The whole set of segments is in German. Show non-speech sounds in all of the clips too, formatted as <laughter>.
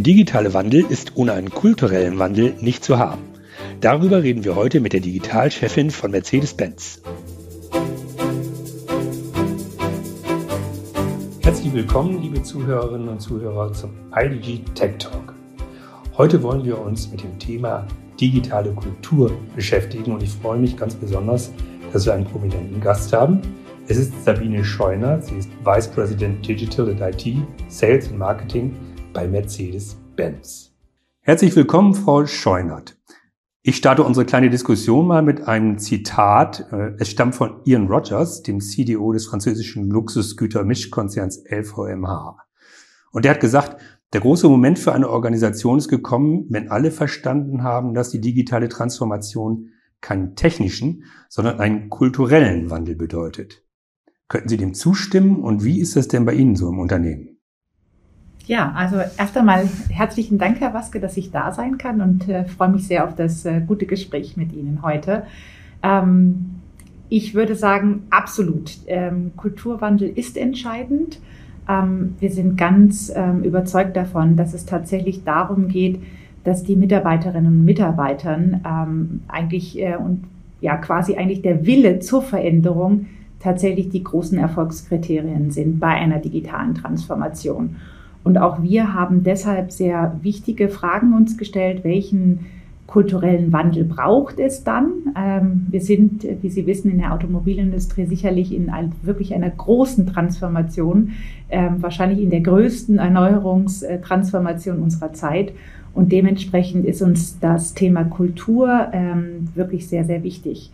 Der digitale Wandel ist ohne einen kulturellen Wandel nicht zu haben. Darüber reden wir heute mit der Digitalchefin von Mercedes-Benz. Herzlich willkommen, liebe Zuhörerinnen und Zuhörer zum IDG Tech Talk. Heute wollen wir uns mit dem Thema digitale Kultur beschäftigen und ich freue mich ganz besonders, dass wir einen prominenten Gast haben. Es ist Sabine Scheuner, sie ist Vice President Digital and IT, Sales und Marketing bei Mercedes-Benz. Herzlich willkommen, Frau Scheunert. Ich starte unsere kleine Diskussion mal mit einem Zitat. Äh, es stammt von Ian Rogers, dem CDO des französischen Luxusgüter-Mischkonzerns LVMH. Und der hat gesagt, der große Moment für eine Organisation ist gekommen, wenn alle verstanden haben, dass die digitale Transformation keinen technischen, sondern einen kulturellen Wandel bedeutet. Könnten Sie dem zustimmen und wie ist das denn bei Ihnen so im Unternehmen? Ja, also erst einmal herzlichen Dank, Herr Waske, dass ich da sein kann und äh, freue mich sehr auf das äh, gute Gespräch mit Ihnen heute. Ähm, ich würde sagen, absolut. Ähm, Kulturwandel ist entscheidend. Ähm, wir sind ganz ähm, überzeugt davon, dass es tatsächlich darum geht, dass die Mitarbeiterinnen und Mitarbeitern ähm, eigentlich äh, und ja quasi eigentlich der Wille zur Veränderung tatsächlich die großen Erfolgskriterien sind bei einer digitalen Transformation. Und auch wir haben deshalb sehr wichtige Fragen uns gestellt, welchen kulturellen Wandel braucht es dann? Ähm, wir sind, wie Sie wissen, in der Automobilindustrie sicherlich in ein, wirklich einer großen Transformation, ähm, wahrscheinlich in der größten Erneuerungstransformation unserer Zeit. Und dementsprechend ist uns das Thema Kultur ähm, wirklich sehr, sehr wichtig.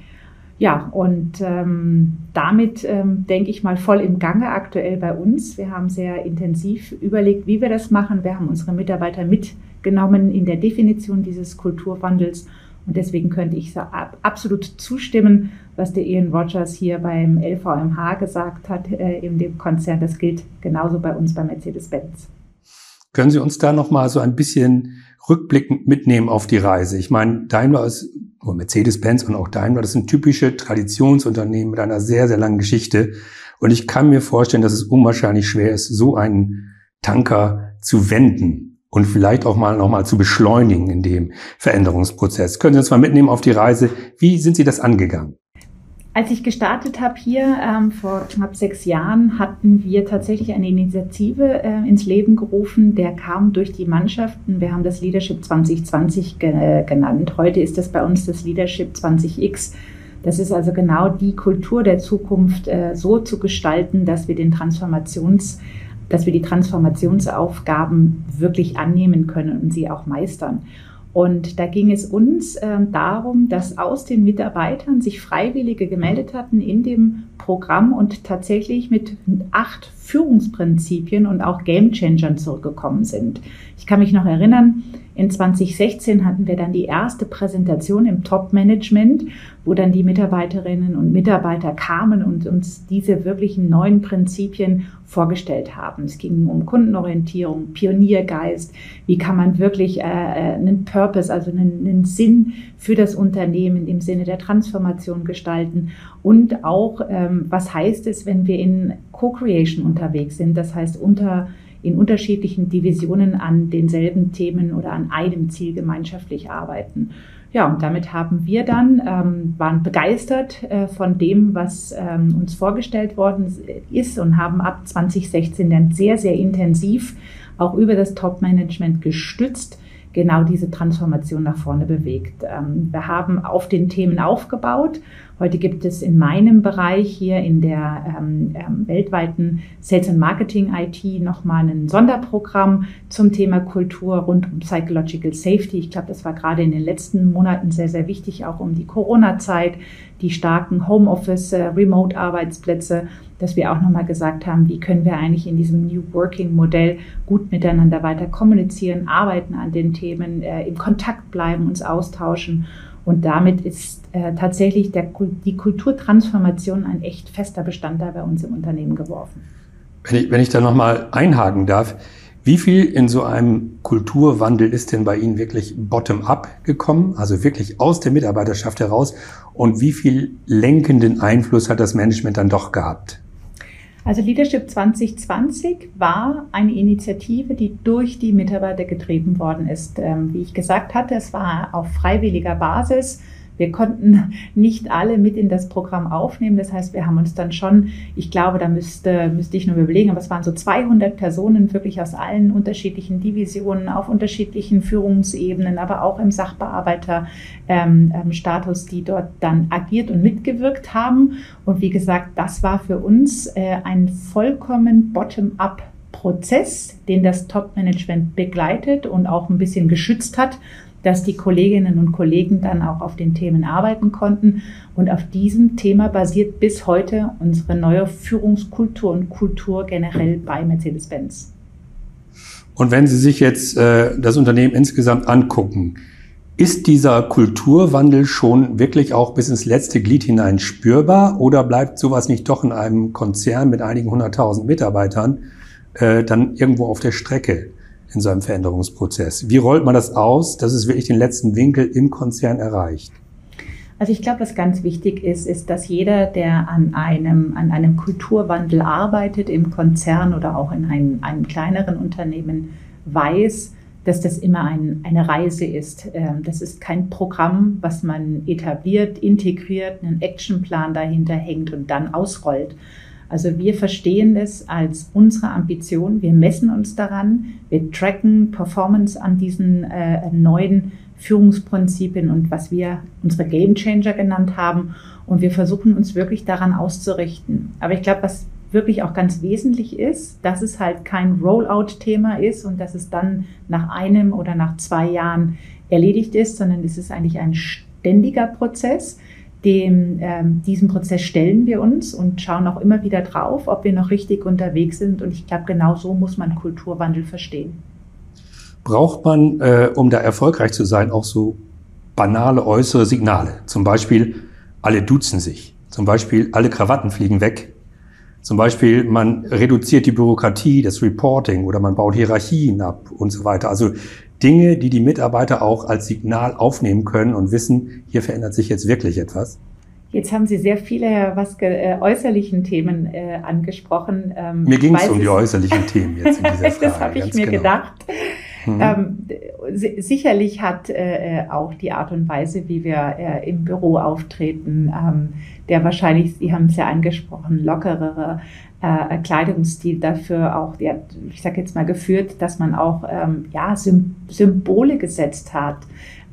Ja, und ähm, damit ähm, denke ich mal voll im Gange aktuell bei uns. Wir haben sehr intensiv überlegt, wie wir das machen. Wir haben unsere Mitarbeiter mitgenommen in der Definition dieses Kulturwandels. Und deswegen könnte ich absolut zustimmen, was der Ian Rogers hier beim LVMH gesagt hat, äh, in dem Konzern. Das gilt genauso bei uns bei Mercedes-Benz. Können Sie uns da noch mal so ein bisschen rückblickend mitnehmen auf die Reise? Ich meine, Daimler ist Mercedes-Benz und auch Daimler, das sind typische Traditionsunternehmen mit einer sehr, sehr langen Geschichte. Und ich kann mir vorstellen, dass es unwahrscheinlich schwer ist, so einen Tanker zu wenden und vielleicht auch mal nochmal zu beschleunigen in dem Veränderungsprozess. Können Sie uns mal mitnehmen auf die Reise? Wie sind Sie das angegangen? Als ich gestartet habe hier ähm, vor knapp sechs Jahren, hatten wir tatsächlich eine Initiative äh, ins Leben gerufen. Der kam durch die Mannschaften. Wir haben das Leadership 2020 ge genannt. Heute ist das bei uns das Leadership 20X. Das ist also genau die Kultur der Zukunft äh, so zu gestalten, dass wir den Transformations dass wir die Transformationsaufgaben wirklich annehmen können und sie auch meistern. Und da ging es uns äh, darum, dass aus den Mitarbeitern sich Freiwillige gemeldet hatten in dem Programm und tatsächlich mit acht Führungsprinzipien und auch Gamechangern zurückgekommen sind. Ich kann mich noch erinnern, in 2016 hatten wir dann die erste Präsentation im Top-Management, wo dann die Mitarbeiterinnen und Mitarbeiter kamen und uns diese wirklichen neuen Prinzipien vorgestellt haben. Es ging um Kundenorientierung, Pioniergeist, wie kann man wirklich äh, äh, einen Purpose, also einen, einen Sinn für das Unternehmen im Sinne der Transformation gestalten? Und auch, ähm, was heißt es, wenn wir in Co-Creation unterwegs sind, das heißt unter in unterschiedlichen Divisionen an denselben Themen oder an einem Ziel gemeinschaftlich arbeiten. Ja, und damit haben wir dann, ähm, waren begeistert äh, von dem, was ähm, uns vorgestellt worden ist und haben ab 2016 dann sehr, sehr intensiv auch über das Top-Management gestützt genau diese Transformation nach vorne bewegt. Ähm, wir haben auf den Themen aufgebaut. Heute gibt es in meinem Bereich hier in der ähm, ähm, weltweiten Sales and Marketing IT nochmal ein Sonderprogramm zum Thema Kultur rund um Psychological Safety. Ich glaube, das war gerade in den letzten Monaten sehr, sehr wichtig, auch um die Corona-Zeit, die starken Homeoffice, äh, Remote-Arbeitsplätze dass wir auch nochmal gesagt haben, wie können wir eigentlich in diesem New Working Modell gut miteinander weiter kommunizieren, arbeiten an den Themen, äh, im Kontakt bleiben, uns austauschen. Und damit ist äh, tatsächlich der, die Kulturtransformation ein echt fester Bestandteil bei uns im Unternehmen geworfen. Wenn ich, wenn ich da nochmal einhaken darf, wie viel in so einem Kulturwandel ist denn bei Ihnen wirklich bottom-up gekommen, also wirklich aus der Mitarbeiterschaft heraus? Und wie viel lenkenden Einfluss hat das Management dann doch gehabt? Also Leadership 2020 war eine Initiative, die durch die Mitarbeiter getrieben worden ist. Ähm, wie ich gesagt hatte, es war auf freiwilliger Basis. Wir konnten nicht alle mit in das Programm aufnehmen. Das heißt, wir haben uns dann schon, ich glaube, da müsste, müsste ich nur überlegen, aber es waren so 200 Personen wirklich aus allen unterschiedlichen Divisionen, auf unterschiedlichen Führungsebenen, aber auch im Sachbearbeiterstatus, ähm, ähm, die dort dann agiert und mitgewirkt haben. Und wie gesagt, das war für uns äh, ein vollkommen bottom-up Prozess, den das Top-Management begleitet und auch ein bisschen geschützt hat dass die Kolleginnen und Kollegen dann auch auf den Themen arbeiten konnten. Und auf diesem Thema basiert bis heute unsere neue Führungskultur und Kultur generell bei Mercedes-Benz. Und wenn Sie sich jetzt äh, das Unternehmen insgesamt angucken, ist dieser Kulturwandel schon wirklich auch bis ins letzte Glied hinein spürbar oder bleibt sowas nicht doch in einem Konzern mit einigen hunderttausend Mitarbeitern äh, dann irgendwo auf der Strecke? In so einem Veränderungsprozess? Wie rollt man das aus, dass es wirklich den letzten Winkel im Konzern erreicht? Also ich glaube, was ganz wichtig ist, ist, dass jeder, der an einem, an einem Kulturwandel arbeitet im Konzern oder auch in einem, einem kleineren Unternehmen, weiß, dass das immer ein, eine Reise ist. Ähm, das ist kein Programm, was man etabliert, integriert, einen Actionplan dahinter hängt und dann ausrollt, also wir verstehen es als unsere Ambition. Wir messen uns daran. Wir tracken Performance an diesen äh, neuen Führungsprinzipien und was wir unsere Game Changer genannt haben. Und wir versuchen uns wirklich daran auszurichten. Aber ich glaube, was wirklich auch ganz wesentlich ist, dass es halt kein Rollout-Thema ist und dass es dann nach einem oder nach zwei Jahren erledigt ist, sondern es ist eigentlich ein ständiger Prozess dem, ähm, diesem Prozess stellen wir uns und schauen auch immer wieder drauf, ob wir noch richtig unterwegs sind. Und ich glaube, genau so muss man Kulturwandel verstehen. Braucht man, äh, um da erfolgreich zu sein, auch so banale äußere Signale? Zum Beispiel, alle duzen sich. Zum Beispiel, alle Krawatten fliegen weg. Zum Beispiel, man reduziert die Bürokratie, das Reporting oder man baut Hierarchien ab und so weiter. Also Dinge, die die Mitarbeiter auch als Signal aufnehmen können und wissen, hier verändert sich jetzt wirklich etwas? Jetzt haben Sie sehr viele was äh, äußerlichen Themen äh, angesprochen. Ähm, Mir ging es um die äußerlichen Themen jetzt in dieser <laughs> Frage. das habe ich mir genau. gedacht. Mhm. Ähm, sicherlich hat äh, äh, auch die Art und Weise, wie wir äh, im Büro auftreten, ähm, der wahrscheinlich, Sie haben es ja angesprochen, lockerere äh, Kleidungsstil dafür auch, ja, ich sage jetzt mal, geführt, dass man auch ähm, ja, Symbole gesetzt hat,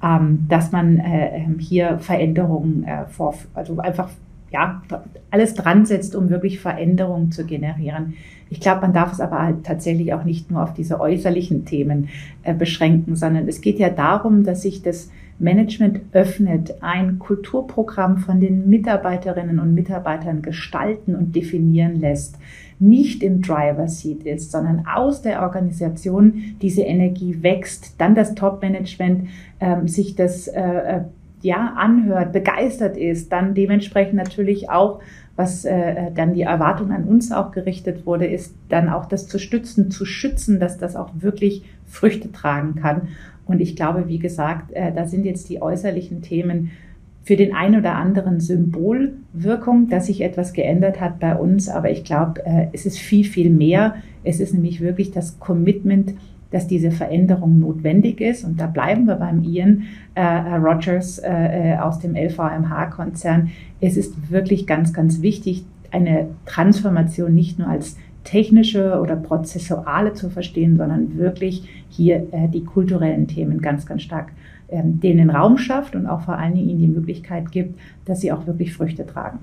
ähm, dass man äh, ähm, hier Veränderungen äh, vor, also einfach ja, alles dran setzt, um wirklich Veränderungen zu generieren. Ich glaube, man darf es aber halt tatsächlich auch nicht nur auf diese äußerlichen Themen äh, beschränken, sondern es geht ja darum, dass sich das Management öffnet, ein Kulturprogramm von den Mitarbeiterinnen und Mitarbeitern gestalten und definieren lässt, nicht im Driver Seat ist, sondern aus der Organisation diese Energie wächst, dann das Top-Management ähm, sich das äh, äh, ja anhört, begeistert ist, dann dementsprechend natürlich auch was äh, dann die Erwartung an uns auch gerichtet wurde, ist dann auch das zu stützen, zu schützen, dass das auch wirklich Früchte tragen kann. Und ich glaube, wie gesagt, äh, da sind jetzt die äußerlichen Themen für den einen oder anderen Symbolwirkung, dass sich etwas geändert hat bei uns. Aber ich glaube, äh, es ist viel, viel mehr. Es ist nämlich wirklich das Commitment, dass diese Veränderung notwendig ist. Und da bleiben wir beim Ian äh, Rogers äh, äh aus dem LVMH-Konzern. Es ist wirklich ganz, ganz wichtig, eine Transformation nicht nur als technische oder prozessuale zu verstehen, sondern wirklich hier äh, die kulturellen Themen ganz, ganz stark ähm, denen Raum schafft und auch vor allen Dingen ihnen die Möglichkeit gibt, dass sie auch wirklich Früchte tragen.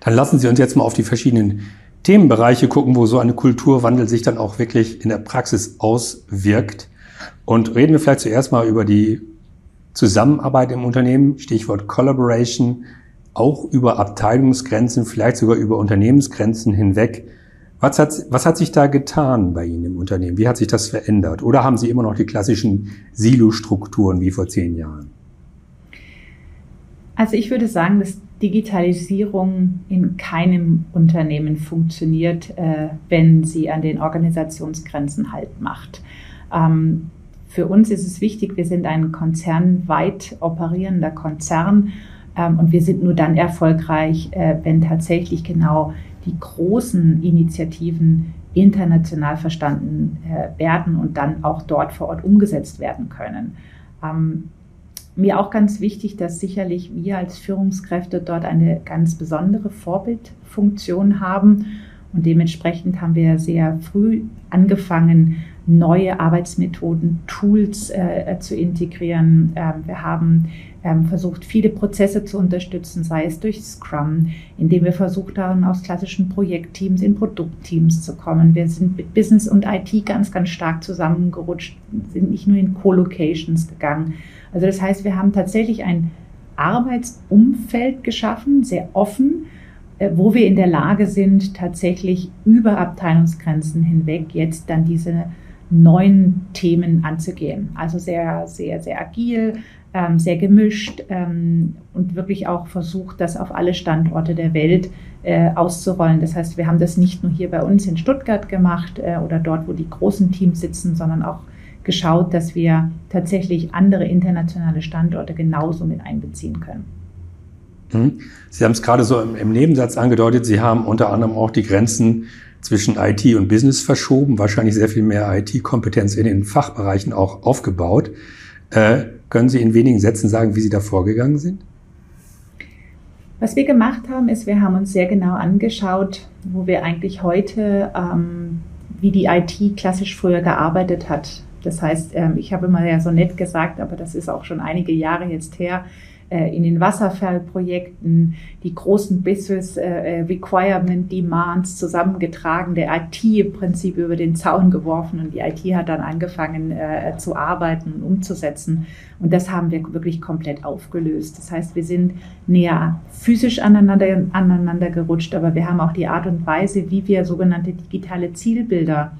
Dann lassen Sie uns jetzt mal auf die verschiedenen Themenbereiche gucken, wo so eine Kulturwandel sich dann auch wirklich in der Praxis auswirkt. Und reden wir vielleicht zuerst mal über die Zusammenarbeit im Unternehmen, Stichwort Collaboration, auch über Abteilungsgrenzen, vielleicht sogar über Unternehmensgrenzen hinweg. Was hat, was hat sich da getan bei Ihnen im Unternehmen? Wie hat sich das verändert? Oder haben Sie immer noch die klassischen Silo-Strukturen wie vor zehn Jahren? Also ich würde sagen, dass Digitalisierung in keinem Unternehmen funktioniert, äh, wenn sie an den Organisationsgrenzen Halt macht. Ähm, für uns ist es wichtig, wir sind ein konzernweit operierender Konzern ähm, und wir sind nur dann erfolgreich, äh, wenn tatsächlich genau die großen Initiativen international verstanden äh, werden und dann auch dort vor Ort umgesetzt werden können. Ähm, mir auch ganz wichtig, dass sicherlich wir als Führungskräfte dort eine ganz besondere Vorbildfunktion haben. Und dementsprechend haben wir sehr früh angefangen, neue Arbeitsmethoden, Tools äh, zu integrieren. Ähm, wir haben ähm, versucht, viele Prozesse zu unterstützen, sei es durch Scrum, indem wir versucht haben, aus klassischen Projektteams in Produktteams zu kommen. Wir sind mit Business und IT ganz, ganz stark zusammengerutscht, sind nicht nur in Co-Locations gegangen. Also das heißt, wir haben tatsächlich ein Arbeitsumfeld geschaffen, sehr offen, äh, wo wir in der Lage sind, tatsächlich über Abteilungsgrenzen hinweg jetzt dann diese neuen Themen anzugehen. Also sehr, sehr, sehr agil, ähm, sehr gemischt ähm, und wirklich auch versucht, das auf alle Standorte der Welt äh, auszurollen. Das heißt, wir haben das nicht nur hier bei uns in Stuttgart gemacht äh, oder dort, wo die großen Teams sitzen, sondern auch geschaut, dass wir tatsächlich andere internationale Standorte genauso mit einbeziehen können. Mhm. Sie haben es gerade so im Nebensatz angedeutet, Sie haben unter anderem auch die Grenzen zwischen IT und Business verschoben, wahrscheinlich sehr viel mehr IT-Kompetenz in den Fachbereichen auch aufgebaut. Äh, können Sie in wenigen Sätzen sagen, wie Sie da vorgegangen sind? Was wir gemacht haben, ist, wir haben uns sehr genau angeschaut, wo wir eigentlich heute, ähm, wie die IT klassisch früher gearbeitet hat. Das heißt, ähm, ich habe immer ja so nett gesagt, aber das ist auch schon einige Jahre jetzt her, äh, in den Wasserfallprojekten die großen Business äh, äh, Requirement Demands zusammengetragen, der IT im Prinzip über den Zaun geworfen und die IT hat dann angefangen zu arbeiten und umzusetzen. Und das haben wir wirklich komplett aufgelöst. Das heißt, wir sind näher physisch aneinander, aneinander gerutscht, aber wir haben auch die Art und Weise, wie wir sogenannte digitale Zielbilder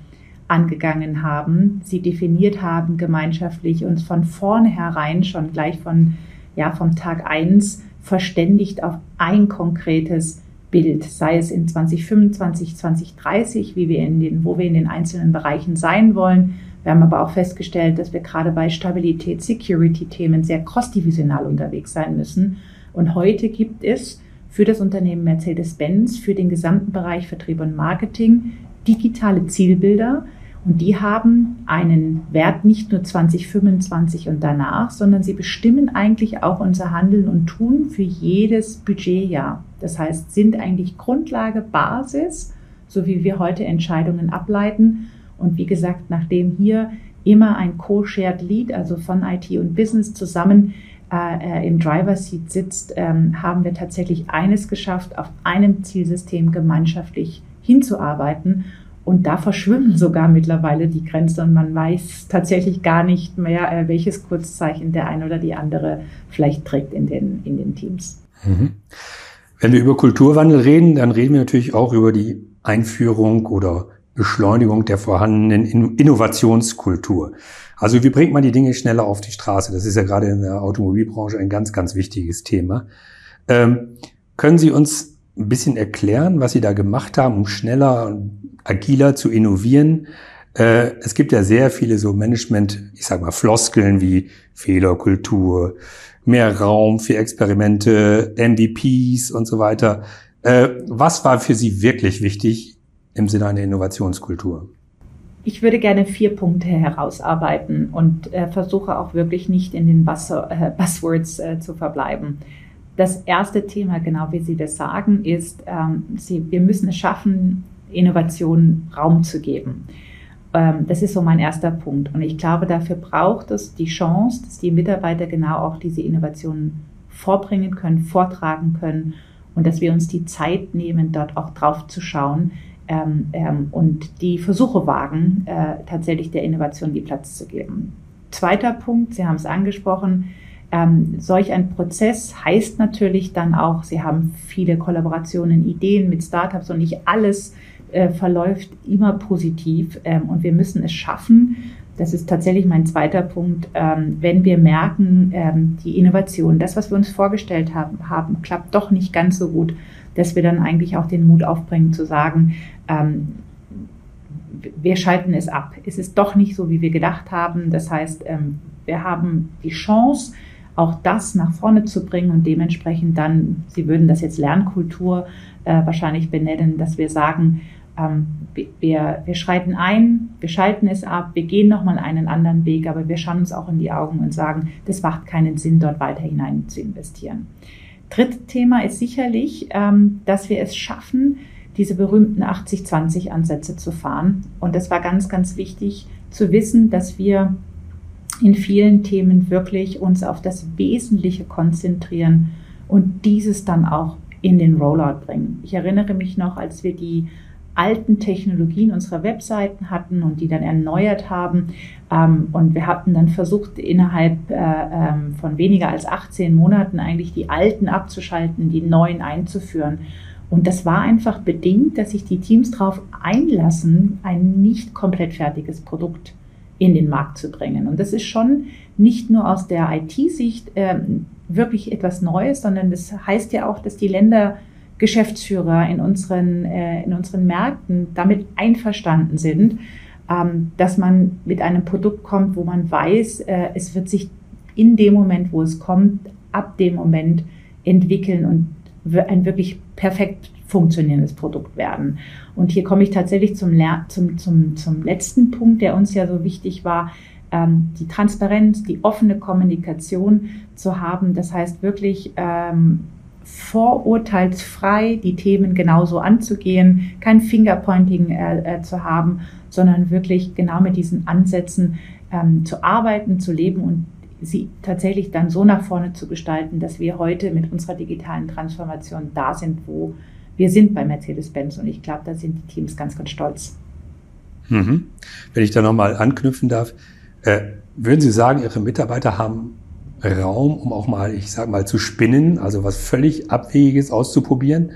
angegangen haben, sie definiert haben gemeinschaftlich, uns von vornherein schon gleich von ja, vom Tag eins verständigt auf ein konkretes Bild, sei es in 2025, 2030, wie wir in den, wo wir in den einzelnen Bereichen sein wollen. Wir haben aber auch festgestellt, dass wir gerade bei Stabilität, Security-Themen sehr cross-divisional unterwegs sein müssen. Und heute gibt es für das Unternehmen Mercedes-Benz, für den gesamten Bereich Vertrieb und Marketing digitale Zielbilder, und die haben einen Wert nicht nur 2025 und danach, sondern sie bestimmen eigentlich auch unser Handeln und Tun für jedes Budgetjahr. Das heißt, sind eigentlich Grundlage, Basis, so wie wir heute Entscheidungen ableiten. Und wie gesagt, nachdem hier immer ein Co-Shared Lead, also von IT und Business zusammen äh, im Driver Seat sitzt, ähm, haben wir tatsächlich eines geschafft, auf einem Zielsystem gemeinschaftlich hinzuarbeiten und da verschwimmen sogar mittlerweile die Grenzen und man weiß tatsächlich gar nicht mehr, äh, welches Kurzzeichen der eine oder die andere vielleicht trägt in den, in den Teams. Mhm. Wenn wir über Kulturwandel reden, dann reden wir natürlich auch über die Einführung oder Beschleunigung der vorhandenen Innovationskultur. Also wie bringt man die Dinge schneller auf die Straße? Das ist ja gerade in der Automobilbranche ein ganz, ganz wichtiges Thema. Ähm, können Sie uns ein bisschen erklären, was Sie da gemacht haben, um schneller agiler zu innovieren. Äh, es gibt ja sehr viele so Management, ich sag mal, Floskeln wie Fehlerkultur, mehr Raum für Experimente, MVPs und so weiter. Äh, was war für Sie wirklich wichtig im Sinne einer Innovationskultur? Ich würde gerne vier Punkte herausarbeiten und äh, versuche auch wirklich nicht in den Buzz äh, Buzzwords äh, zu verbleiben. Das erste Thema, genau wie Sie das sagen, ist, ähm, Sie, wir müssen es schaffen, Innovation Raum zu geben. Ähm, das ist so mein erster Punkt. Und ich glaube, dafür braucht es die Chance, dass die Mitarbeiter genau auch diese Innovationen vorbringen können, vortragen können und dass wir uns die Zeit nehmen, dort auch drauf zu schauen ähm, ähm, und die Versuche wagen, äh, tatsächlich der Innovation die Platz zu geben. Zweiter Punkt, Sie haben es angesprochen, ähm, solch ein Prozess heißt natürlich dann auch, Sie haben viele Kollaborationen, Ideen mit Startups und nicht alles äh, verläuft immer positiv ähm, und wir müssen es schaffen. Das ist tatsächlich mein zweiter Punkt. Ähm, wenn wir merken, ähm, die Innovation, das, was wir uns vorgestellt haben, haben, klappt doch nicht ganz so gut, dass wir dann eigentlich auch den Mut aufbringen zu sagen, ähm, wir schalten es ab. Es ist doch nicht so, wie wir gedacht haben. Das heißt, ähm, wir haben die Chance, auch das nach vorne zu bringen und dementsprechend dann, Sie würden das jetzt Lernkultur äh, wahrscheinlich benennen, dass wir sagen, ähm, wir, wir schreiten ein, wir schalten es ab, wir gehen nochmal einen anderen Weg, aber wir schauen uns auch in die Augen und sagen, das macht keinen Sinn, dort weiter hinein zu investieren. Drittes Thema ist sicherlich, ähm, dass wir es schaffen, diese berühmten 80-20-Ansätze zu fahren. Und das war ganz, ganz wichtig zu wissen, dass wir in vielen Themen wirklich uns auf das Wesentliche konzentrieren und dieses dann auch in den Rollout bringen. Ich erinnere mich noch, als wir die alten Technologien unserer Webseiten hatten und die dann erneuert haben. Ähm, und wir hatten dann versucht, innerhalb äh, ähm, von weniger als 18 Monaten eigentlich die alten abzuschalten, die neuen einzuführen. Und das war einfach bedingt, dass sich die Teams darauf einlassen, ein nicht komplett fertiges Produkt in den Markt zu bringen. Und das ist schon nicht nur aus der IT-Sicht äh, wirklich etwas Neues, sondern das heißt ja auch, dass die Länder Geschäftsführer in unseren, äh, in unseren Märkten damit einverstanden sind, ähm, dass man mit einem Produkt kommt, wo man weiß, äh, es wird sich in dem Moment, wo es kommt, ab dem Moment entwickeln und ein wirklich perfekt funktionierendes Produkt werden. Und hier komme ich tatsächlich zum, zum, zum, zum letzten Punkt, der uns ja so wichtig war, ähm, die Transparenz, die offene Kommunikation zu haben. Das heißt wirklich ähm, vorurteilsfrei die Themen genauso anzugehen, kein Fingerpointing äh, äh, zu haben, sondern wirklich genau mit diesen Ansätzen ähm, zu arbeiten, zu leben und sie tatsächlich dann so nach vorne zu gestalten, dass wir heute mit unserer digitalen Transformation da sind, wo wir sind bei Mercedes-Benz. Und ich glaube, da sind die Teams ganz, ganz stolz. Mhm. Wenn ich da nochmal anknüpfen darf, äh, würden Sie sagen, Ihre Mitarbeiter haben Raum, um auch mal, ich sage mal, zu spinnen, also was völlig Abwegiges auszuprobieren,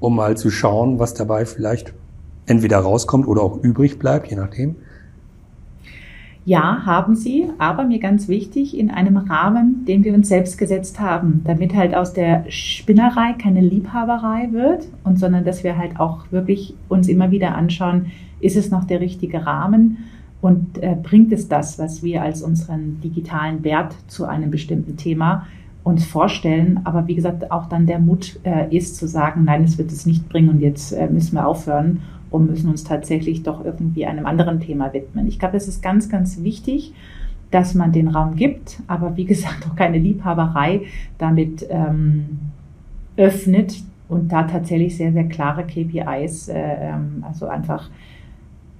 um mal zu schauen, was dabei vielleicht entweder rauskommt oder auch übrig bleibt, je nachdem? Ja, haben sie, aber mir ganz wichtig, in einem Rahmen, den wir uns selbst gesetzt haben, damit halt aus der Spinnerei keine Liebhaberei wird und sondern dass wir halt auch wirklich uns immer wieder anschauen, ist es noch der richtige Rahmen und äh, bringt es das, was wir als unseren digitalen Wert zu einem bestimmten Thema uns vorstellen. Aber wie gesagt, auch dann der Mut äh, ist zu sagen, nein, es wird es nicht bringen und jetzt äh, müssen wir aufhören und müssen uns tatsächlich doch irgendwie einem anderen Thema widmen. Ich glaube, das ist ganz, ganz wichtig, dass man den Raum gibt, aber wie gesagt, auch keine Liebhaberei damit ähm, öffnet und da tatsächlich sehr, sehr klare KPIs, äh, ähm, also einfach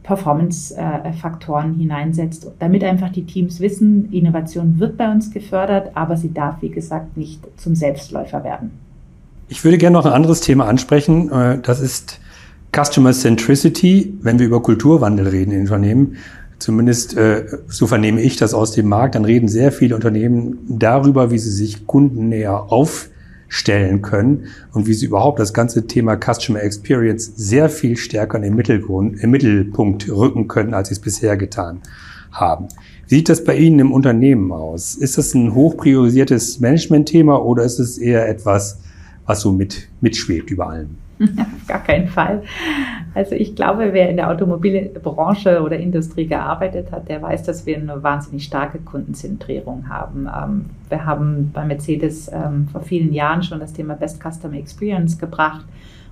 Performance-Faktoren hineinsetzt, damit einfach die Teams wissen, Innovation wird bei uns gefördert, aber sie darf, wie gesagt, nicht zum Selbstläufer werden. Ich würde gerne noch ein anderes Thema ansprechen. Äh, das ist Customer Centricity, wenn wir über Kulturwandel reden in Unternehmen. Zumindest äh, so vernehme ich das aus dem Markt. Dann reden sehr viele Unternehmen darüber, wie sie sich kundennäher auf stellen können und wie sie überhaupt das ganze Thema Customer Experience sehr viel stärker in den Mittelgrund, im Mittelpunkt rücken können, als sie es bisher getan haben. Wie sieht das bei Ihnen im Unternehmen aus? Ist das ein hochpriorisiertes Management-Thema oder ist es eher etwas, was so mit, mitschwebt über allem? <laughs> Auf gar keinen Fall. Also ich glaube, wer in der Automobilbranche oder Industrie gearbeitet hat, der weiß, dass wir eine wahnsinnig starke Kundenzentrierung haben. Ähm, wir haben bei Mercedes ähm, vor vielen Jahren schon das Thema Best Customer Experience gebracht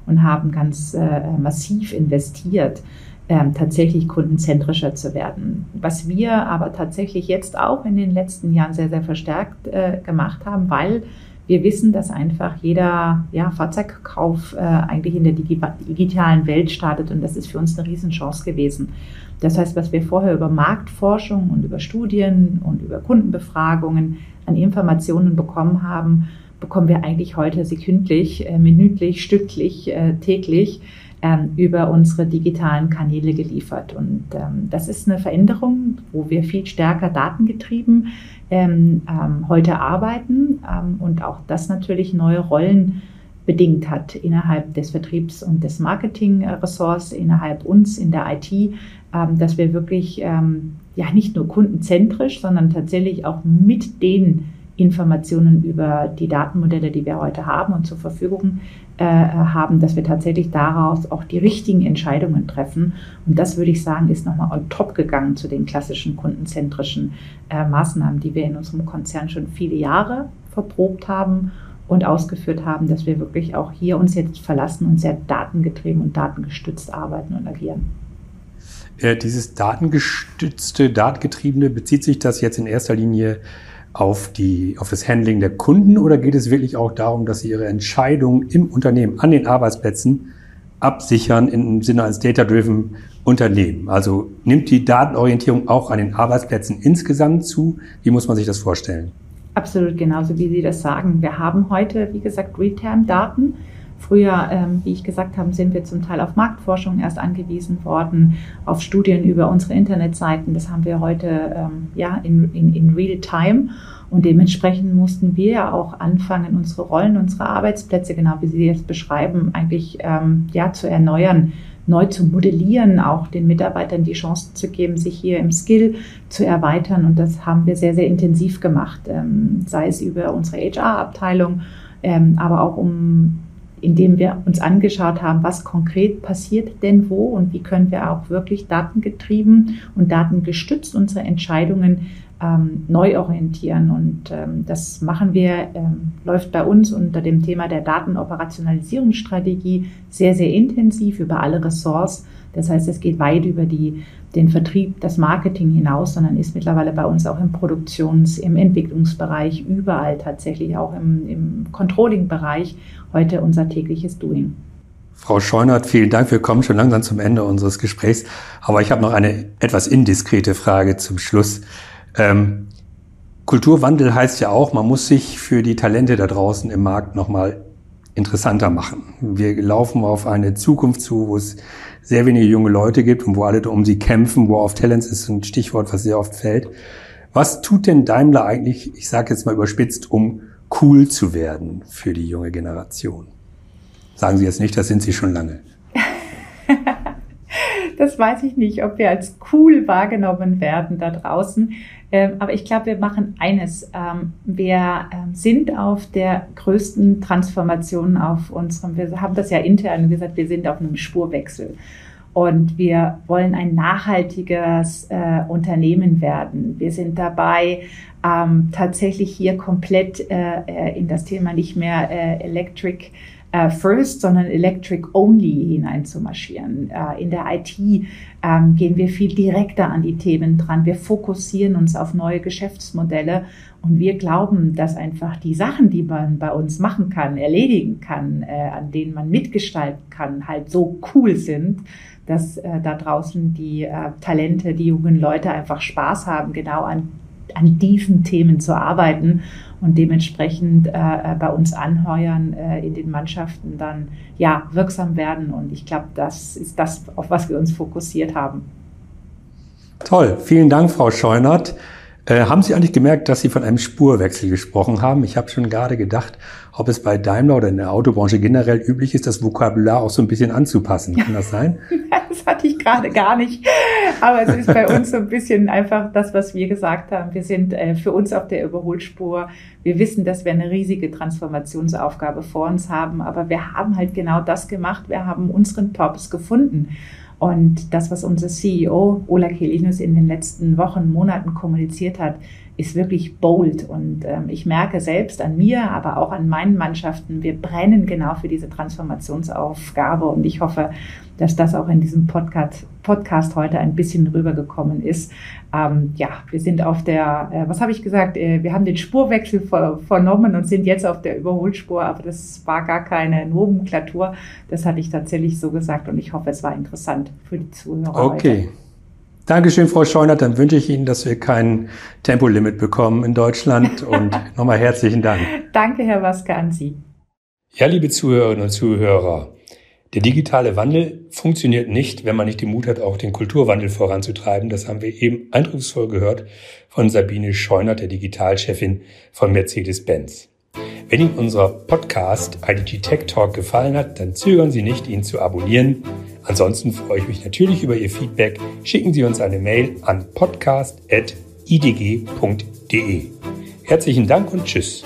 und haben ganz äh, massiv investiert, ähm, tatsächlich kundenzentrischer zu werden. Was wir aber tatsächlich jetzt auch in den letzten Jahren sehr, sehr verstärkt äh, gemacht haben, weil wir wissen, dass einfach jeder ja, Fahrzeugkauf äh, eigentlich in der digitalen Welt startet und das ist für uns eine Riesenchance gewesen. Das heißt, was wir vorher über Marktforschung und über Studien und über Kundenbefragungen an Informationen bekommen haben, bekommen wir eigentlich heute sekündlich, äh, minütlich, stücklich, äh, täglich ähm, über unsere digitalen Kanäle geliefert. Und ähm, das ist eine Veränderung, wo wir viel stärker datengetrieben ähm, ähm, heute arbeiten ähm, und auch das natürlich neue Rollen bedingt hat innerhalb des Vertriebs und des Marketing-Ressorts, innerhalb uns in der IT, dass wir wirklich ja nicht nur kundenzentrisch, sondern tatsächlich auch mit den Informationen über die Datenmodelle, die wir heute haben und zur Verfügung äh, haben, dass wir tatsächlich daraus auch die richtigen Entscheidungen treffen. Und das würde ich sagen, ist nochmal on top gegangen zu den klassischen kundenzentrischen äh, Maßnahmen, die wir in unserem Konzern schon viele Jahre verprobt haben und ausgeführt haben, dass wir wirklich auch hier uns jetzt verlassen und sehr datengetrieben und datengestützt arbeiten und agieren. Äh, dieses datengestützte, datengetriebene, bezieht sich das jetzt in erster Linie auf, die, auf das Handling der Kunden oder geht es wirklich auch darum, dass Sie Ihre Entscheidungen im Unternehmen, an den Arbeitsplätzen absichern im Sinne eines Data-Driven Unternehmen? Also nimmt die Datenorientierung auch an den Arbeitsplätzen insgesamt zu? Wie muss man sich das vorstellen? Absolut genauso, wie Sie das sagen. Wir haben heute, wie gesagt, Real-Time-Daten. Früher, ähm, wie ich gesagt habe, sind wir zum Teil auf Marktforschung erst angewiesen worden, auf Studien über unsere Internetseiten. Das haben wir heute ähm, ja in, in, in Real Time. Und dementsprechend mussten wir ja auch anfangen, unsere Rollen, unsere Arbeitsplätze, genau wie Sie jetzt beschreiben, eigentlich ähm, ja zu erneuern neu zu modellieren, auch den Mitarbeitern die Chance zu geben, sich hier im Skill zu erweitern. Und das haben wir sehr, sehr intensiv gemacht, ähm, sei es über unsere HR-Abteilung, ähm, aber auch um indem wir uns angeschaut haben, was konkret passiert denn wo und wie können wir auch wirklich datengetrieben und datengestützt unsere Entscheidungen ähm, neu orientieren. Und ähm, das machen wir, ähm, läuft bei uns unter dem Thema der Datenoperationalisierungsstrategie sehr, sehr intensiv über alle Ressorts. Das heißt, es geht weit über die, den Vertrieb, das Marketing hinaus, sondern ist mittlerweile bei uns auch im Produktions-, im Entwicklungsbereich, überall tatsächlich auch im, im Controlling-Bereich heute unser tägliches Doing. Frau Scheunert, vielen Dank. Wir kommen schon langsam zum Ende unseres Gesprächs. Aber ich habe noch eine etwas indiskrete Frage zum Schluss. Ähm, Kulturwandel heißt ja auch, man muss sich für die Talente da draußen im Markt nochmal interessanter machen. Wir laufen auf eine Zukunft zu, wo es sehr wenige junge Leute gibt und wo alle um sie kämpfen, wo auf Talents ist ein Stichwort, was sehr oft fällt. Was tut denn Daimler eigentlich, ich sage jetzt mal überspitzt, um cool zu werden für die junge Generation? Sagen Sie jetzt nicht, das sind Sie schon lange. <laughs> das weiß ich nicht, ob wir als cool wahrgenommen werden da draußen. Ähm, aber ich glaube, wir machen eines. Ähm, wir ähm, sind auf der größten Transformation auf unserem, wir haben das ja intern gesagt, wir sind auf einem Spurwechsel. Und wir wollen ein nachhaltiges äh, Unternehmen werden. Wir sind dabei, tatsächlich hier komplett äh, äh in das Thema nicht mehr äh, Electric äh, First, sondern Electric Only hineinzumarschieren. Äh, in der IT ähm, gehen wir viel direkter an die Themen dran. Wir fokussieren uns auf neue Geschäftsmodelle und wir glauben, dass einfach die Sachen, die man bei uns machen kann, erledigen kann, äh, an denen man mitgestalten kann, halt so cool sind, dass äh, da draußen die äh, Talente, die jungen Leute einfach Spaß haben, genau an, an diesen Themen zu arbeiten und dementsprechend äh, äh, bei uns anheuern, äh, in den Mannschaften dann ja wirksam werden. Und ich glaube, das ist das, auf was wir uns fokussiert haben. Toll, vielen Dank, Frau Scheunert. Äh, haben Sie eigentlich gemerkt, dass Sie von einem Spurwechsel gesprochen haben? Ich habe schon gerade gedacht, ob es bei Daimler oder in der Autobranche generell üblich ist, das Vokabular auch so ein bisschen anzupassen. Kann das sein? <laughs> das hatte ich gerade gar nicht. Aber es ist bei uns so ein bisschen einfach das, was wir gesagt haben. Wir sind äh, für uns auf der Überholspur. Wir wissen, dass wir eine riesige Transformationsaufgabe vor uns haben, aber wir haben halt genau das gemacht. Wir haben unseren Purpose gefunden. Und das, was unser CEO Ola Kelinus in den letzten Wochen, Monaten kommuniziert hat, ist wirklich bold. Und ähm, ich merke selbst an mir, aber auch an meinen Mannschaften, wir brennen genau für diese Transformationsaufgabe. Und ich hoffe, dass das auch in diesem Podcast, Podcast heute ein bisschen rübergekommen ist. Ähm, ja, wir sind auf der, äh, was habe ich gesagt? Äh, wir haben den Spurwechsel ver vernommen und sind jetzt auf der Überholspur, aber das war gar keine Nomenklatur. Das hatte ich tatsächlich so gesagt und ich hoffe, es war interessant für die Zuhörer. Okay. Heute. Dankeschön, Frau Scheunert. Dann wünsche ich Ihnen, dass wir kein Tempolimit bekommen in Deutschland und <laughs> nochmal herzlichen Dank. Danke, Herr Waske, an Sie. Ja, liebe Zuhörerinnen und Zuhörer, der digitale Wandel funktioniert nicht, wenn man nicht den Mut hat, auch den Kulturwandel voranzutreiben. Das haben wir eben eindrucksvoll gehört von Sabine Scheunert, der Digitalchefin von Mercedes-Benz. Wenn Ihnen unser Podcast IDG Tech Talk gefallen hat, dann zögern Sie nicht, ihn zu abonnieren. Ansonsten freue ich mich natürlich über Ihr Feedback. Schicken Sie uns eine Mail an podcast.idg.de. Herzlichen Dank und Tschüss.